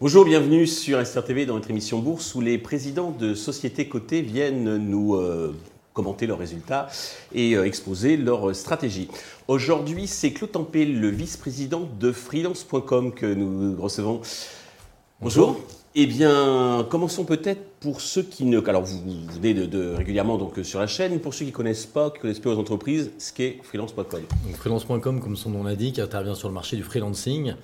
Bonjour, bienvenue sur SRTV dans notre émission Bourse où les présidents de sociétés cotées viennent nous euh, commenter leurs résultats et euh, exposer leur stratégie. Aujourd'hui, c'est Claude Tempé, le vice-président de freelance.com que nous recevons. Bonjour. Eh bien, commençons peut-être pour ceux qui ne. Alors, vous, venez de, régulièrement donc sur la chaîne. Pour ceux qui connaissent pas, qui connaissent pas aux entreprises, ce qu'est freelance.com. Freelance.com, comme son nom l'indique, intervient sur le marché du freelancing.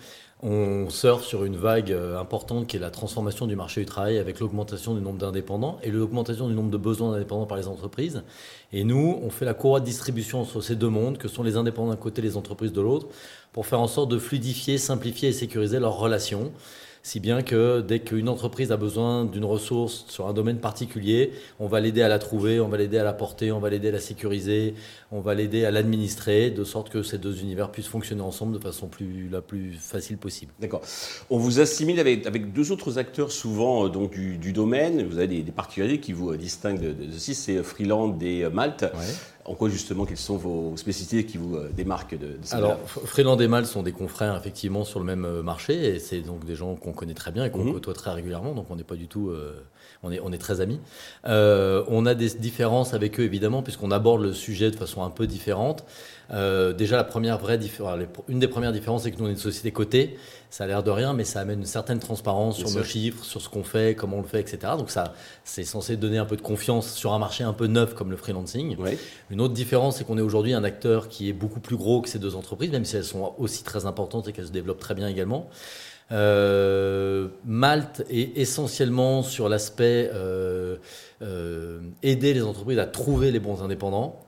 On surfe sur une vague euh, importante qui est la transformation du marché du travail avec l'augmentation du nombre d'indépendants et l'augmentation du nombre de besoins d'indépendants par les entreprises. Et nous, on fait la courroie de distribution entre ces deux mondes, que sont les indépendants d'un côté et les entreprises de l'autre, pour faire en sorte de fluidifier, simplifier et sécuriser leurs relations si bien que dès qu'une entreprise a besoin d'une ressource sur un domaine particulier, on va l'aider à la trouver, on va l'aider à la porter, on va l'aider à la sécuriser, on va l'aider à l'administrer, de sorte que ces deux univers puissent fonctionner ensemble de façon plus, la plus facile possible. D'accord. On vous assimile avec, avec deux autres acteurs souvent euh, donc, du, domaine. Vous avez des, particuliers qui vous distinguent de, de ceci, c'est Freeland et euh, Malte. En quoi justement, quelles sont vos spécificités qui vous euh, démarquent de, de Alors, Freeland et Malte sont des confrères effectivement sur le même marché et c'est donc des gens qu'on connaît très bien et qu'on mhm. côtoie très régulièrement, donc on n'est pas du tout on est, on est très amis. Euh, on a des différences avec eux, évidemment, puisqu'on aborde le sujet de façon un peu différente. Euh, déjà, la première vraie différence, une des premières différences, c'est que nous, on est une société cotée. Ça a l'air de rien, mais ça amène une certaine transparence sur nos chiffres, sur ce qu'on fait, comment on le fait, etc. Donc, ça, c'est censé donner un peu de confiance sur un marché un peu neuf comme le freelancing. Une autre différence, c'est qu'on est aujourd'hui un acteur qui est beaucoup plus gros que ces deux entreprises, même si elles sont aussi très importantes et qu'elles se développent très bien également. Euh, Malte est essentiellement sur l'aspect euh, euh, aider les entreprises à trouver les bons indépendants.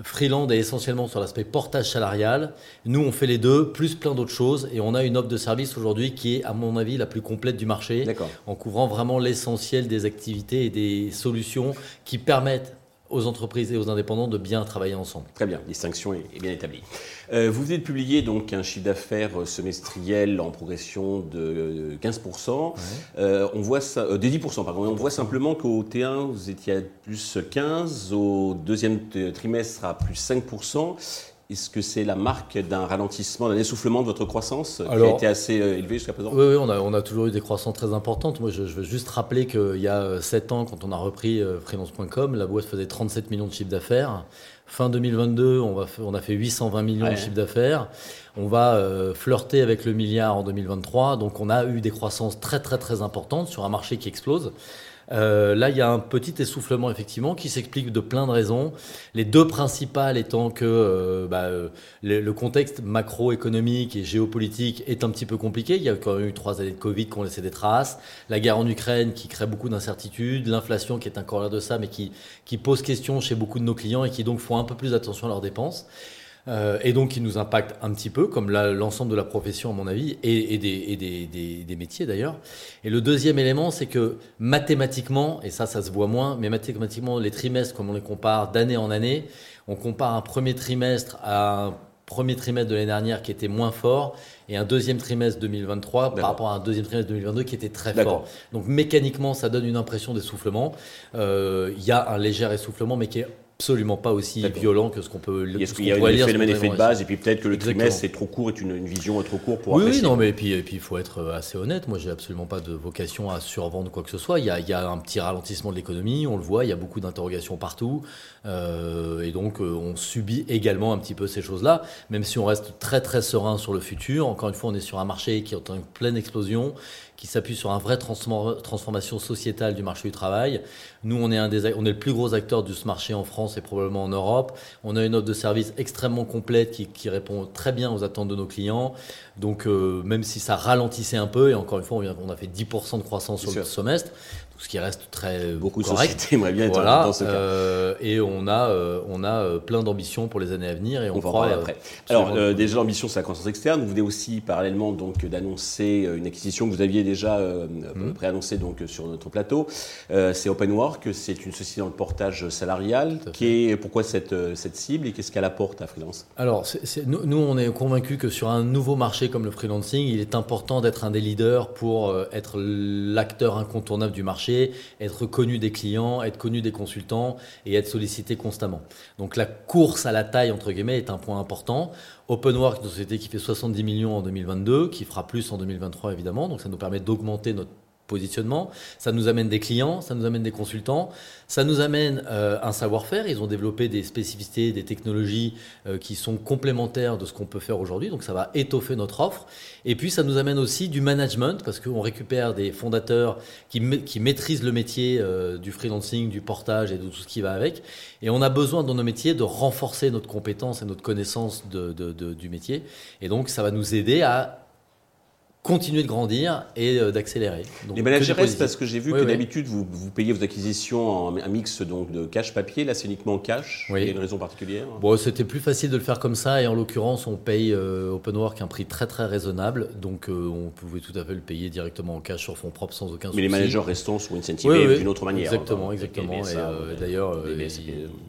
Freeland est essentiellement sur l'aspect portage salarial. Nous, on fait les deux, plus plein d'autres choses. Et on a une offre de service aujourd'hui qui est, à mon avis, la plus complète du marché, en couvrant vraiment l'essentiel des activités et des solutions qui permettent aux entreprises et aux indépendants de bien travailler ensemble. Très bien, distinction est, bien établie. Euh, vous venez de publier donc un chiffre d'affaires semestriel en progression de 15%. Euh, on voit ça, euh, de 10%, pardon. On voit simplement qu'au T1, vous étiez à plus 15, au deuxième trimestre à plus 5%. Est-ce que c'est la marque d'un ralentissement, d'un essoufflement de votre croissance qui a été assez euh, élevé jusqu'à présent? Oui, on, a, on, a, toujours eu des croissances très importantes. Moi, je, veux juste rappeler qu'il y a 7 ans, quand on a repris euh, freelance.com, la boîte faisait 37 millions de chiffre d'affaires. Fin 2022, on, va, on, a fait 820 millions de chiffre d'affaires. On va euh, flirter avec le milliard en 2023. Donc, on a eu des croissances très, très, très importantes sur un marché qui explose. Euh, là, il y a un petit essoufflement effectivement qui s'explique de plein de raisons. Les deux principales étant que euh, bah, euh, le, contexte macroéconomique et géopolitique est un petit peu compliqué. Il y a quand même eu trois années de Covid qui ont laissé des traces. La guerre en Ukraine qui crée beaucoup d'incertitudes. L'inflation qui est un corollaire de ça, mais qui, qui pose question chez beaucoup de nos clients et qui donc font un peu plus attention à leurs dépenses. Euh, et donc qui nous impacte un petit peu, comme l'ensemble de la profession à mon avis, et, des, métiers d'ailleurs. Et le deuxième élément, c'est que mathématiquement, et ça ça se voit moins, mais mathématiquement les trimestres, comme on les compare d'année en année, on compare un premier trimestre à un premier trimestre de l'année dernière qui était moins fort et un deuxième trimestre 2023 par rapport à un deuxième trimestre 2022 qui était très fort. Donc mécaniquement, ça donne une impression d'essoufflement. Euh, il y a un léger essoufflement, mais qui est absolument pas aussi violent que ce qu'on peut lire. Est-ce qu'il y a un phénomène effet de base et puis peut-être que le trimestre est trop court, est une, vision trop courte pour Oui, oui non, mais et puis il faut être euh, assez honnête. Moi, j'ai absolument pas de vocation à survendre quoi que ce soit. Il y a, il y a un petit ralentissement de l'économie, on le voit, il y a beaucoup d'interrogations partout. Euh, et donc, euh, on subit également un petit peu ces choses-là, même si on reste très très serein sur le futur. Encore une fois, on est sur un marché qui est en pleine explosion qui s'appuie sur un vrai transformation sociétale du marché du travail. Nous, on est, un des, on est le plus gros acteur de ce marché en France et probablement en Europe. On a une offre de service extrêmement complète qui, qui répond très bien aux attentes de nos clients. Donc, euh, même si ça ralentissait un peu, et encore une fois, on, a fait 10% de croissance sur le semestre, ce qui reste très beaucoup correct. de bien être dans ce cas. Euh, et on a, euh, on a euh, plein d'ambitions pour les années à venir et on, on croit après. Alors déjà l'ambition c'est la croissance externe. Vous venez aussi parallèlement donc d'annoncer une acquisition que vous aviez déjà mmh. préannoncée donc sur notre plateau. c'est Openwork, c'est une société dans le portage salarial. Qui est pourquoi cette, cette cible et qu'est-ce qu'elle apporte à freelance? Alors nous, nous, on est convaincus que sur un nouveau marché comme le freelancing, il est important d'être un des leaders pour être l'acteur incontournable du marché être connu des clients, être connu des consultants et être sollicité constamment. Donc la course à la taille, entre guillemets, est un point important. OpenWork, une société qui fait 70 millions en 2022, qui fera plus en 2023 évidemment, donc ça nous permet d'augmenter notre positionnement, ça nous amène des clients, ça nous amène des consultants, ça nous amène euh, un savoir-faire. Ils ont développé des spécificités, des technologies euh, qui sont complémentaires de ce qu'on peut faire aujourd'hui, donc ça va étoffer notre offre. Et puis ça nous amène aussi du management, parce qu'on récupère des fondateurs qui, maîtrisent le métier euh, du freelancing, du portage et de tout ce qui va avec. Et on a besoin dans nos métiers de renforcer notre compétence et notre connaissance du métier. Et donc ça va nous aider à continuer de grandir et euh, d'accélérer. Les managers restent parce que j'ai vu que d'habitude vous, vous, payez vos acquisitions en un mix donc de cash papier. Là, c'est uniquement cash. Il y a une raison particulière Bon, c'était plus facile de le faire comme ça et en l'occurrence, on paye euh, OpenWork un prix très très raisonnable. Donc, euh, on pouvait tout à fait le payer directement en cash sur fonds propres sans aucun souci. Mais les managers restants sont incentivés d'une autre manière. Exactement, exactement. et d'ailleurs,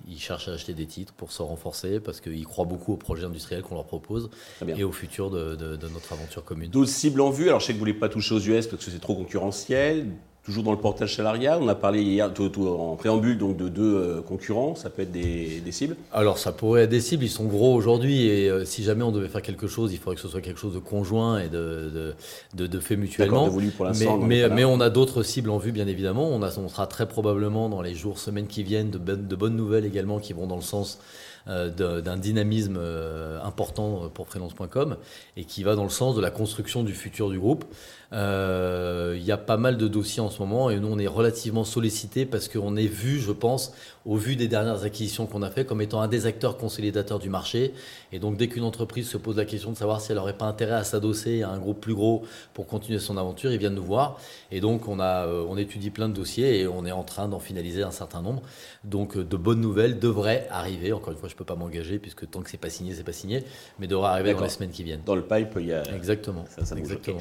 ils, cherchent à acheter des titres pour se renforcer parce qu'ils croient beaucoup au projet industriel qu'on leur propose et au futur de, de notre aventure commune. D'autres cibles vu. Alors, je sais que vous ne voulez pas toucher aux US parce que c'est trop concurrentiel. Toujours dans le portage salarial, on a parlé hier en préambule donc de deux euh, concurrents, ça peut être des, cibles Alors ça pourrait être des cibles, ils sont gros aujourd'hui et euh, si jamais on devait faire quelque chose, il faudrait que ce soit quelque chose de conjoint et de, de, de, fait mutuellement. Pour mais, mais, on a d'autres cibles en vue bien évidemment, on, a, on sera très probablement dans les jours, semaines qui viennent de, de bonnes nouvelles également qui vont dans le sens euh, d'un dynamisme euh, important pour freelance.com et qui va dans le sens de la construction du futur du groupe. Il y a pas mal de dossiers en ce moment et nous on est relativement sollicité parce qu'on est vu, je pense, au vu des dernières acquisitions qu'on a fait, comme étant un des acteurs consolidateurs du marché. Et donc dès qu'une entreprise se pose la question de savoir si elle n'aurait pas intérêt à s'adosser à un groupe plus gros pour continuer son aventure, ils viennent nous voir. Et donc on, a, on étudie plein de dossiers et on est en train d'en finaliser un certain nombre. Donc de bonnes nouvelles devraient arriver. Encore une fois, je ne peux pas m'engager puisque tant que c'est pas signé, c'est pas signé, mais devraient arriver dans les semaines qui viennent. Dans le pipe, il y a. Exactement. Ça, Exactement.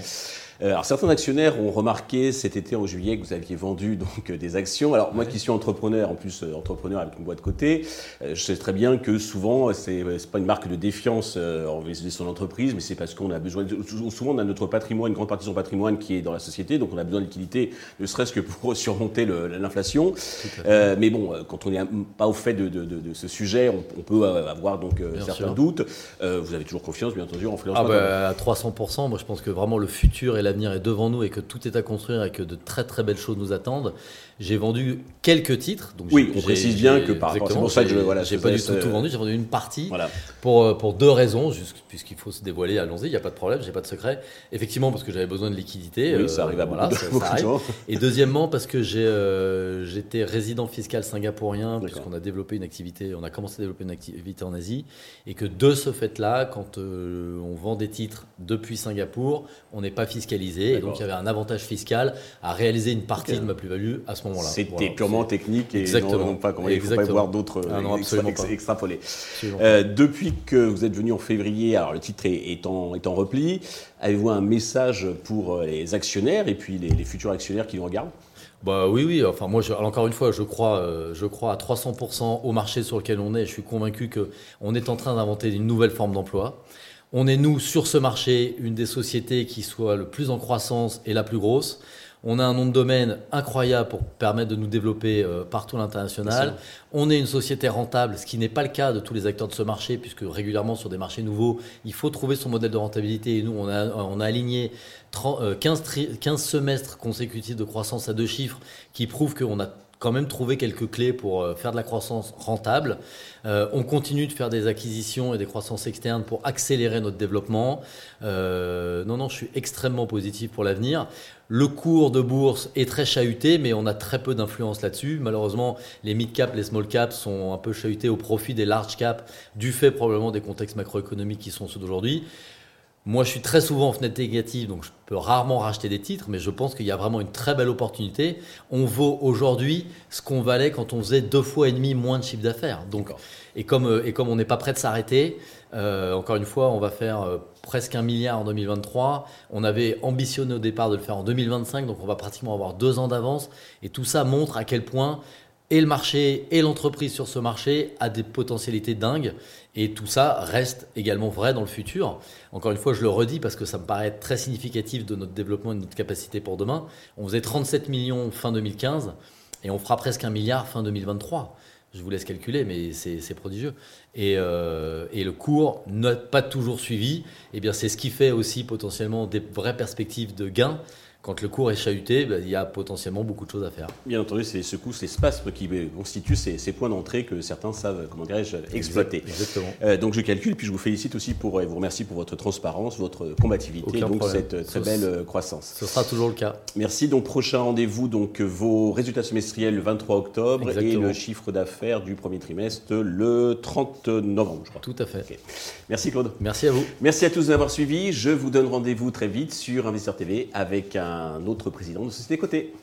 Euh, alors certains actionnaires ont remarqué cet été en juillet que vous aviez vendu donc des actions. Alors moi qui suis entrepreneur, en plus euh, entrepreneur avec une boîte de côté, euh, je sais très bien que souvent c'est n'est pas une marque de défiance envers son entreprise, mais c'est parce qu'on a besoin. Souvent on a notre patrimoine, une grande partie de son patrimoine qui est dans la société, donc on a besoin de liquidité, ne serait-ce que pour surmonter l'inflation. mais bon, quand on n'est pas au fait de, ce sujet, on, peut avoir donc certains doutes. vous avez toujours confiance, bien entendu, en freelance. Ah bah, à 300%, moi je pense que vraiment le futur la l'avenir est devant nous et que tout est à construire et que de très très belles choses nous attendent. J'ai vendu quelques titres. Donc oui, on précise bien que par rapport, pour ça que je voilà, j'ai pas du tout tout vendu. J'ai vendu une partie voilà. pour euh, pour deux raisons, puisqu'il faut se dévoiler. Allons-y, il n'y a pas de problème, j'ai pas de secret. Effectivement, parce que j'avais besoin de liquidité. Oui, ça arrive à voilà, beaucoup, ça, Et deuxièmement, parce que j'ai euh, j'étais résident fiscal singapourien, puisqu'on a développé une activité, on a commencé à développer une activité en Asie, et que de ce fait-là, quand euh, on vend des titres depuis Singapour, on n'est pas fiscalisé, et donc il y avait un avantage fiscal à réaliser une partie de ma plus-value à ce moment c'était purement technique et non, pas comment il ne faut pas voir d'autres ah extrapolés. Euh, depuis que vous êtes venu en février, alors le titre est, en, est en, repli, avez-vous un message pour euh, les actionnaires et puis les, futurs actionnaires qui nous regardent? Bah oui, oui. Enfin, moi, encore une fois, je crois, euh, je crois à 300% au marché sur lequel on est. Je suis convaincu que on est en train d'inventer une nouvelle forme d'emploi. On est nous sur ce marché une des sociétés qui soit le plus en croissance et la plus grosse. On a un nom de domaine incroyable pour permettre de nous développer euh, partout à l'international. On est une société rentable, ce qui n'est pas le cas de tous les acteurs de ce marché, puisque régulièrement sur des marchés nouveaux, il faut trouver son modèle de rentabilité. Et nous, on a, aligné 15, 15 euh, semestres consécutifs de croissance à deux chiffres qui prouvent qu'on a quand même trouvé quelques clés pour euh, faire de la croissance rentable. Euh, on continue de faire des acquisitions et des croissances externes pour accélérer notre développement. Non, non, je suis extrêmement positif pour l'avenir. Le cours de bourse est très chahuté, mais on a très peu d'influence là-dessus. Malheureusement, les mid-cap, les small-cap sont un peu chahutés au profit des large-cap, du fait probablement des contextes macroéconomiques qui sont ceux d'aujourd'hui. Moi, je suis très souvent en fenêtre négative, donc je peux rarement racheter des titres, mais je pense qu'il y a vraiment une très belle opportunité. On vaut aujourd'hui ce qu'on valait quand on faisait deux fois et demi moins de chiffre d'affaires. Donc, et comme, euh, et comme on n'est pas prêt de s'arrêter, euh, encore une fois, on va faire euh, presque un milliard en 2023. On avait ambitionné au départ de le faire en 2025, donc on va pratiquement avoir deux ans d'avance. Et tout ça montre à quel point et le marché et l'entreprise sur ce marché a des potentialités dingues. Et tout ça reste également vrai dans le futur. Encore une fois, je le redis parce que ça me paraît très significatif de notre développement et de notre capacité pour demain. On faisait 37 millions fin 2015 et on fera presque un milliard fin 2023. Je vous laisse calculer, mais c'est prodigieux. Et, euh, et, le cours n'a pas toujours suivi. Eh bien, c'est ce qui fait aussi potentiellement des vraies perspectives de gains quand le cours est chahuté, ben, il y a potentiellement beaucoup de choses à faire. Bien entendu, c'est les secousses, les spasmes qui constituent ces, points d'entrée que certains savent, comment dirais-je, exploiter. Exactement. Euh, donc je calcule, puis je vous félicite aussi pour, et vous remercie pour votre transparence, votre combativité, donc cette très belle euh, croissance. Ce sera toujours le cas. Merci. Donc prochain rendez-vous, donc vos résultats semestriels le 23 octobre et le chiffre d'affaires du premier trimestre le 30 novembre, je crois. Tout à fait. Merci Claude. Merci à vous. Merci à tous d'avoir suivi. Je vous donne rendez-vous très vite sur Investisseur TV avec un un autre président de société cotée.